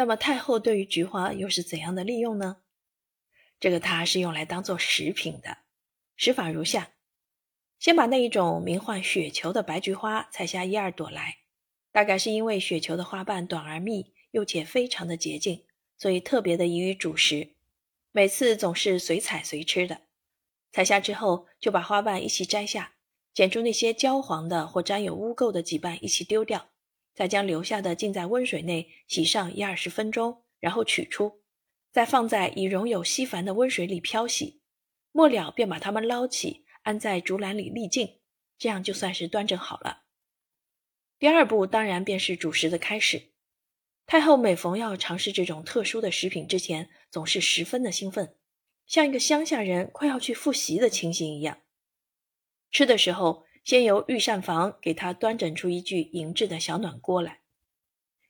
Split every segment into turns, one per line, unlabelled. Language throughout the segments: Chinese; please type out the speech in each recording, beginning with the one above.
那么太后对于菊花又是怎样的利用呢？这个它是用来当做食品的，食法如下：先把那一种名唤雪球的白菊花采下一二朵来，大概是因为雪球的花瓣短而密，又且非常的洁净，所以特别的宜于主食。每次总是随采随吃的。采下之后，就把花瓣一起摘下，剪出那些焦黄的或沾有污垢的几瓣一起丢掉，再将留下的浸在温水内洗上一二十分钟，然后取出，再放在已溶有稀矾的温水里漂洗。末了便把它们捞起，安在竹篮里沥净，这样就算是端正好了。第二步当然便是主食的开始。太后每逢要尝试这种特殊的食品之前，总是十分的兴奋，像一个乡下人快要去复习的情形一样。吃的时候，先由御膳房给他端整出一具银制的小暖锅来。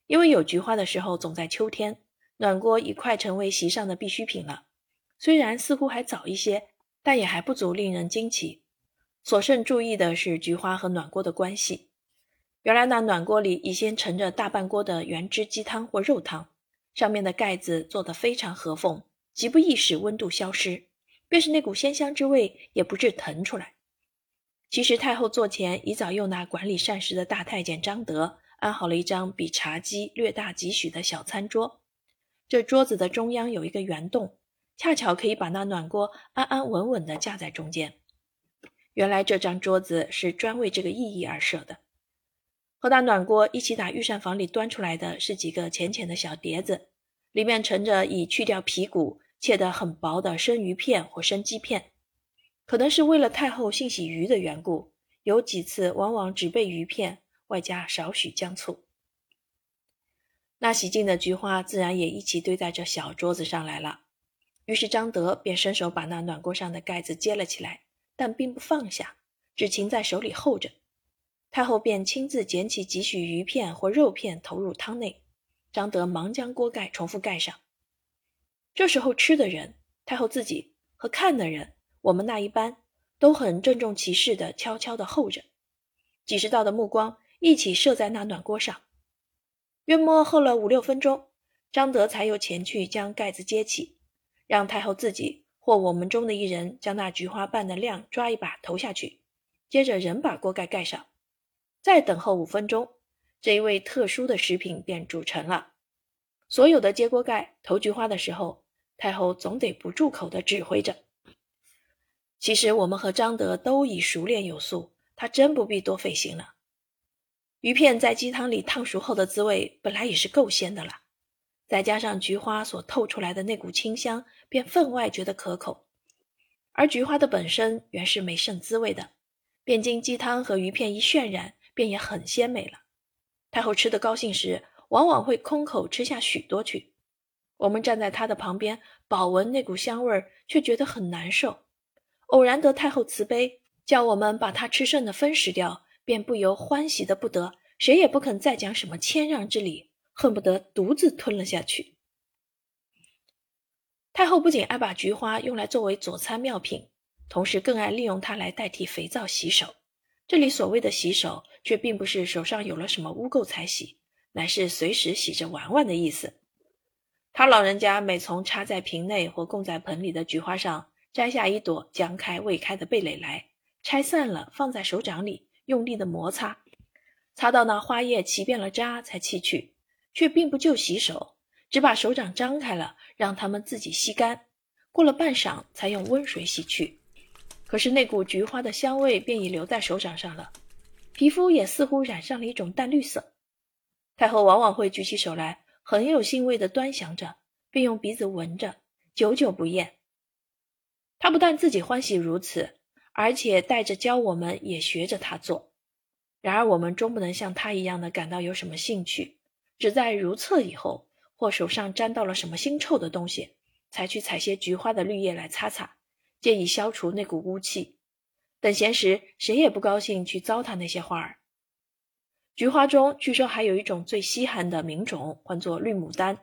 因为有菊花的时候总在秋天，暖锅已快成为席上的必需品了。虽然似乎还早一些，但也还不足令人惊奇。所剩注意的是菊花和暖锅的关系。原来那暖锅里已先盛着大半锅的原汁鸡汤或肉汤，上面的盖子做得非常合缝，极不易使温度消失，便是那股鲜香之味也不致腾出来。其实太后座前已早又拿管理膳食的大太监张德安好了一张比茶几略大几许的小餐桌，这桌子的中央有一个圆洞，恰巧可以把那暖锅安安稳稳地架在中间。原来这张桌子是专为这个意义而设的。和大暖锅一起打御膳房里端出来的是几个浅浅的小碟子，里面盛着已去掉皮骨、切得很薄的生鱼片或生鸡片。可能是为了太后性喜鱼的缘故，有几次往往只备鱼片，外加少许姜醋。那洗净的菊花自然也一起堆在这小桌子上来了。于是张德便伸手把那暖锅上的盖子揭了起来，但并不放下，只擎在手里候着。太后便亲自捡起几许鱼片或肉片投入汤内，张德忙将锅盖重复盖上。这时候吃的人，太后自己和看的人，我们那一班都很郑重其事地悄悄地候着，几十道的目光一起射在那暖锅上。约莫候了五六分钟，张德才又前去将盖子揭起，让太后自己或我们中的一人将那菊花瓣的量抓一把投下去，接着仍把锅盖盖上。再等候五分钟，这一味特殊的食品便煮成了。所有的揭锅盖、投菊花的时候，太后总得不住口的指挥着。其实我们和张德都已熟练有素，他真不必多费心了。鱼片在鸡汤里烫熟后的滋味本来也是够鲜的了，再加上菊花所透出来的那股清香，便分外觉得可口。而菊花的本身原是没甚滋味的，便经鸡汤和鱼片一渲染。便也很鲜美了。太后吃得高兴时，往往会空口吃下许多去。我们站在她的旁边，饱闻那股香味儿，却觉得很难受。偶然得太后慈悲，叫我们把她吃剩的分食掉，便不由欢喜的不得，谁也不肯再讲什么谦让之礼，恨不得独自吞了下去。太后不仅爱把菊花用来作为佐餐妙品，同时更爱利用它来代替肥皂洗手。这里所谓的洗手，却并不是手上有了什么污垢才洗，乃是随时洗着玩玩的意思。他老人家每从插在瓶内或供在盆里的菊花上摘下一朵将开未开的蓓蕾来，拆散了放在手掌里，用力的摩擦，擦到那花叶齐遍了渣才弃去，却并不就洗手，只把手掌张开了，让它们自己吸干，过了半晌才用温水洗去。可是那股菊花的香味便已留在手掌上了，皮肤也似乎染上了一种淡绿色。太后往往会举起手来，很有兴味地端详着，并用鼻子闻着，久久不厌。他不但自己欢喜如此，而且带着教我们也学着他做。然而我们终不能像他一样的感到有什么兴趣，只在如厕以后，或手上沾到了什么腥臭的东西，才去采些菊花的绿叶来擦擦。借以消除那股污气。等闲时，谁也不高兴去糟蹋那些花儿。菊花中据说还有一种最稀罕的名种，唤作绿牡丹。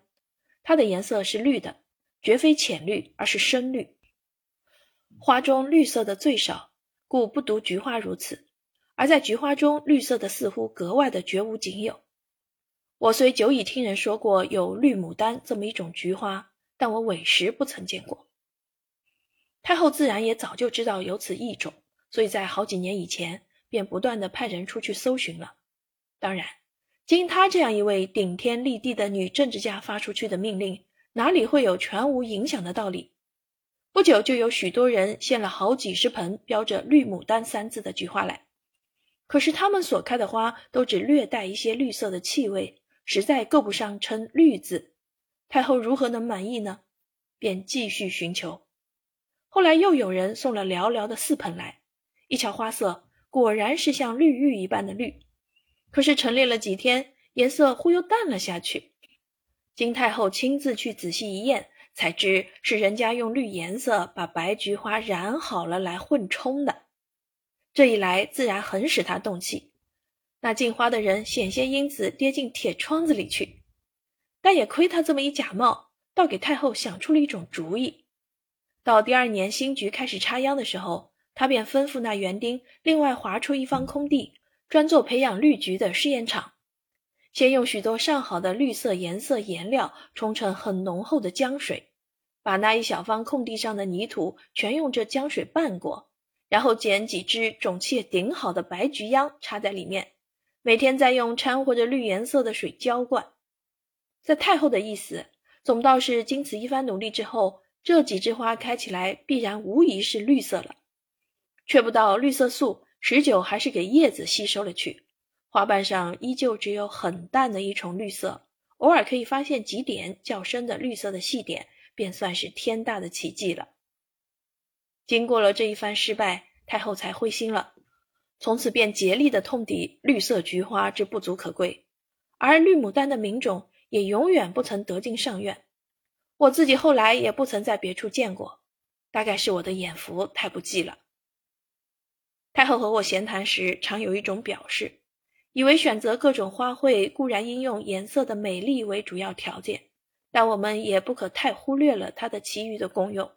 它的颜色是绿的，绝非浅绿，而是深绿。花中绿色的最少，故不独菊花如此。而在菊花中，绿色的似乎格外的绝无仅有。我虽久已听人说过有绿牡丹这么一种菊花，但我委实不曾见过。太后自然也早就知道有此异种，所以在好几年以前便不断的派人出去搜寻了。当然，经她这样一位顶天立地的女政治家发出去的命令，哪里会有全无影响的道理？不久就有许多人献了好几十盆标着“绿牡丹”三字的菊花来，可是他们所开的花都只略带一些绿色的气味，实在够不上称“绿”字。太后如何能满意呢？便继续寻求。后来又有人送了寥寥的四盆来，一瞧花色，果然是像绿玉一般的绿。可是陈列了几天，颜色忽又淡了下去。金太后亲自去仔细一验，才知是人家用绿颜色把白菊花染好了来混冲的。这一来，自然很使他动气。那进花的人险些因此跌进铁窗子里去，但也亏他这么一假冒，倒给太后想出了一种主意。到第二年新菊开始插秧的时候，他便吩咐那园丁另外划出一方空地，专做培养绿菊的试验场。先用许多上好的绿色颜色颜料冲成很浓厚的浆水，把那一小方空地上的泥土全用这浆水拌过，然后捡几只种气顶好的白菊秧插在里面，每天再用掺和着绿颜色的水浇灌。在太后的意思，总倒是经此一番努力之后。这几枝花开起来，必然无疑是绿色了，却不到绿色素持久还是给叶子吸收了去，花瓣上依旧只有很淡的一重绿色，偶尔可以发现几点较深的绿色的细点，便算是天大的奇迹了。经过了这一番失败，太后才灰心了，从此便竭力的痛抵绿色菊花之不足可贵，而绿牡丹的名种也永远不曾得进上院。我自己后来也不曾在别处见过，大概是我的眼福太不济了。太后和我闲谈时，常有一种表示，以为选择各种花卉固然应用颜色的美丽为主要条件，但我们也不可太忽略了它的其余的功用。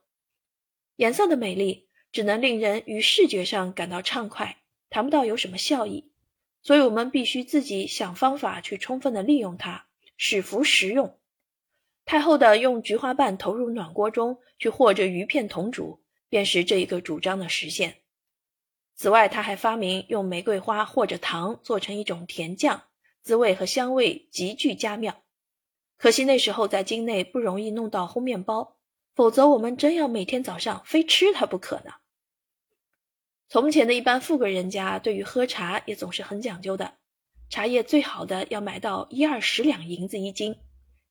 颜色的美丽只能令人于视觉上感到畅快，谈不到有什么效益，所以我们必须自己想方法去充分的利用它，使服实用。太后的用菊花瓣投入暖锅中去和着鱼片同煮，便是这一个主张的实现。此外，他还发明用玫瑰花或者糖做成一种甜酱，滋味和香味极具佳妙。可惜那时候在京内不容易弄到烘面包，否则我们真要每天早上非吃它不可呢。从前的一般富贵人家对于喝茶也总是很讲究的，茶叶最好的要买到一二十两银子一斤。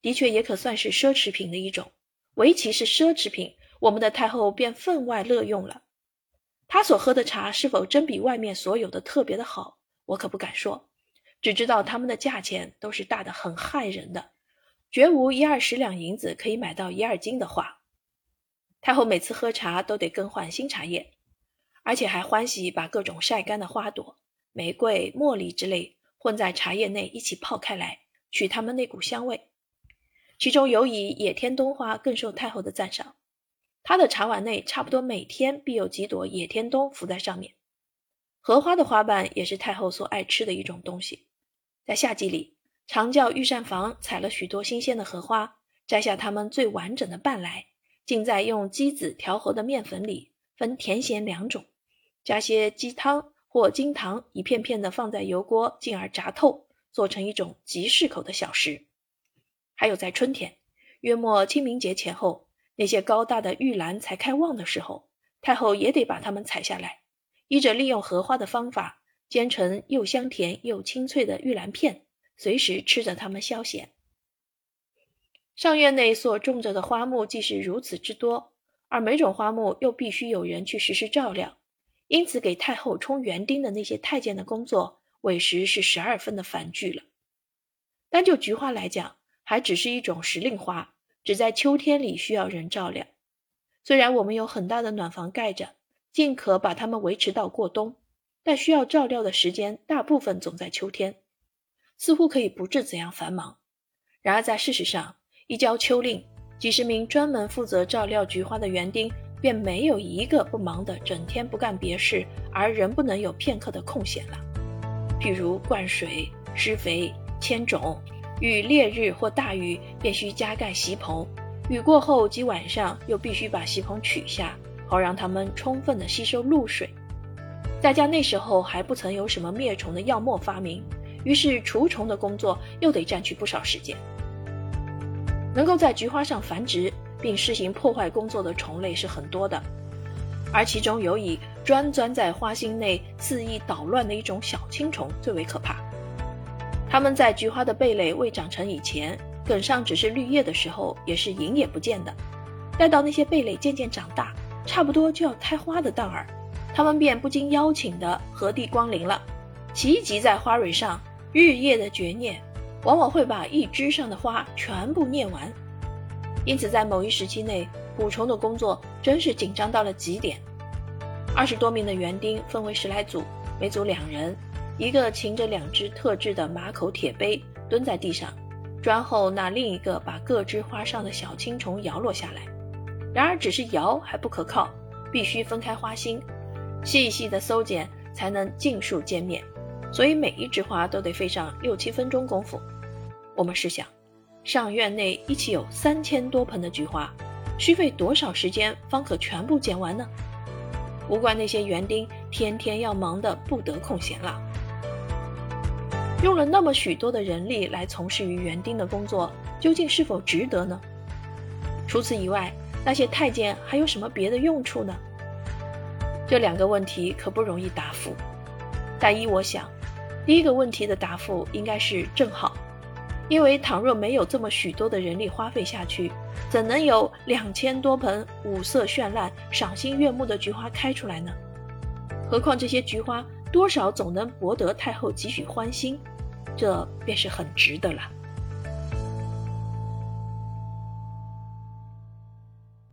的确也可算是奢侈品的一种，唯其是奢侈品，我们的太后便分外乐用了。她所喝的茶是否真比外面所有的特别的好，我可不敢说，只知道他们的价钱都是大的很害人的，绝无一二十两银子可以买到一二斤的话。太后每次喝茶都得更换新茶叶，而且还欢喜把各种晒干的花朵、玫瑰、茉莉之类混在茶叶内一起泡开来，取它们那股香味。其中尤以野天冬花更受太后的赞赏，她的茶碗内差不多每天必有几朵野天冬浮在上面。荷花的花瓣也是太后所爱吃的一种东西，在夏季里，常叫御膳房采了许多新鲜的荷花，摘下它们最完整的瓣来，浸在用鸡子调和的面粉里，分甜咸两种，加些鸡汤或金糖，一片片的放在油锅，进而炸透，做成一种极适口的小食。还有在春天，约莫清明节前后，那些高大的玉兰才开旺的时候，太后也得把它们采下来，依着利用荷花的方法，煎成又香甜又清脆的玉兰片，随时吃着它们消闲。上院内所种着的花木既是如此之多，而每种花木又必须有人去时时照料，因此给太后充园丁的那些太监的工作，委实是十二分的繁剧了。单就菊花来讲，还只是一种时令花，只在秋天里需要人照料。虽然我们有很大的暖房盖着，尽可把它们维持到过冬，但需要照料的时间大部分总在秋天，似乎可以不致怎样繁忙。然而在事实上，一交秋令，几十名专门负责照料菊花的园丁，便没有一个不忙得整天不干别事，而仍不能有片刻的空闲了。譬如灌水、施肥、牵种。遇烈日或大雨，便需加盖席棚；雨过后及晚上，又必须把席棚取下，好让它们充分的吸收露水。再加那时候还不曾有什么灭虫的药墨发明，于是除虫的工作又得占据不少时间。能够在菊花上繁殖并施行破坏工作的虫类是很多的，而其中有以专钻在花心内肆意捣乱的一种小青虫最为可怕。它们在菊花的蓓蕾未长成以前，梗上只是绿叶的时候，也是影也不见的。待到那些蓓蕾渐渐长大，差不多就要开花的当儿。它们便不经邀请的何地光临了，齐集在花蕊上，日夜的绝念，往往会把一枝上的花全部念完。因此，在某一时期内，捕虫的工作真是紧张到了极点。二十多名的园丁分为十来组，每组两人，一个擎着两只特制的马口铁杯，蹲在地上，专候那另一个把各枝花上的小青虫摇落下来。然而，只是摇还不可靠，必须分开花心。细细的搜检，才能尽数歼灭，所以每一枝花都得费上六七分钟功夫。我们试想，上院内一起有三千多盆的菊花，需费多少时间方可全部剪完呢？无怪那些园丁天天要忙得不得空闲了。用了那么许多的人力来从事于园丁的工作，究竟是否值得呢？除此以外，那些太监还有什么别的用处呢？这两个问题可不容易答复，但依我想，第一个问题的答复应该是正好，因为倘若没有这么许多的人力花费下去，怎能有两千多盆五色绚烂、赏心悦目的菊花开出来呢？何况这些菊花多少总能博得太后几许欢心，这便是很值得了。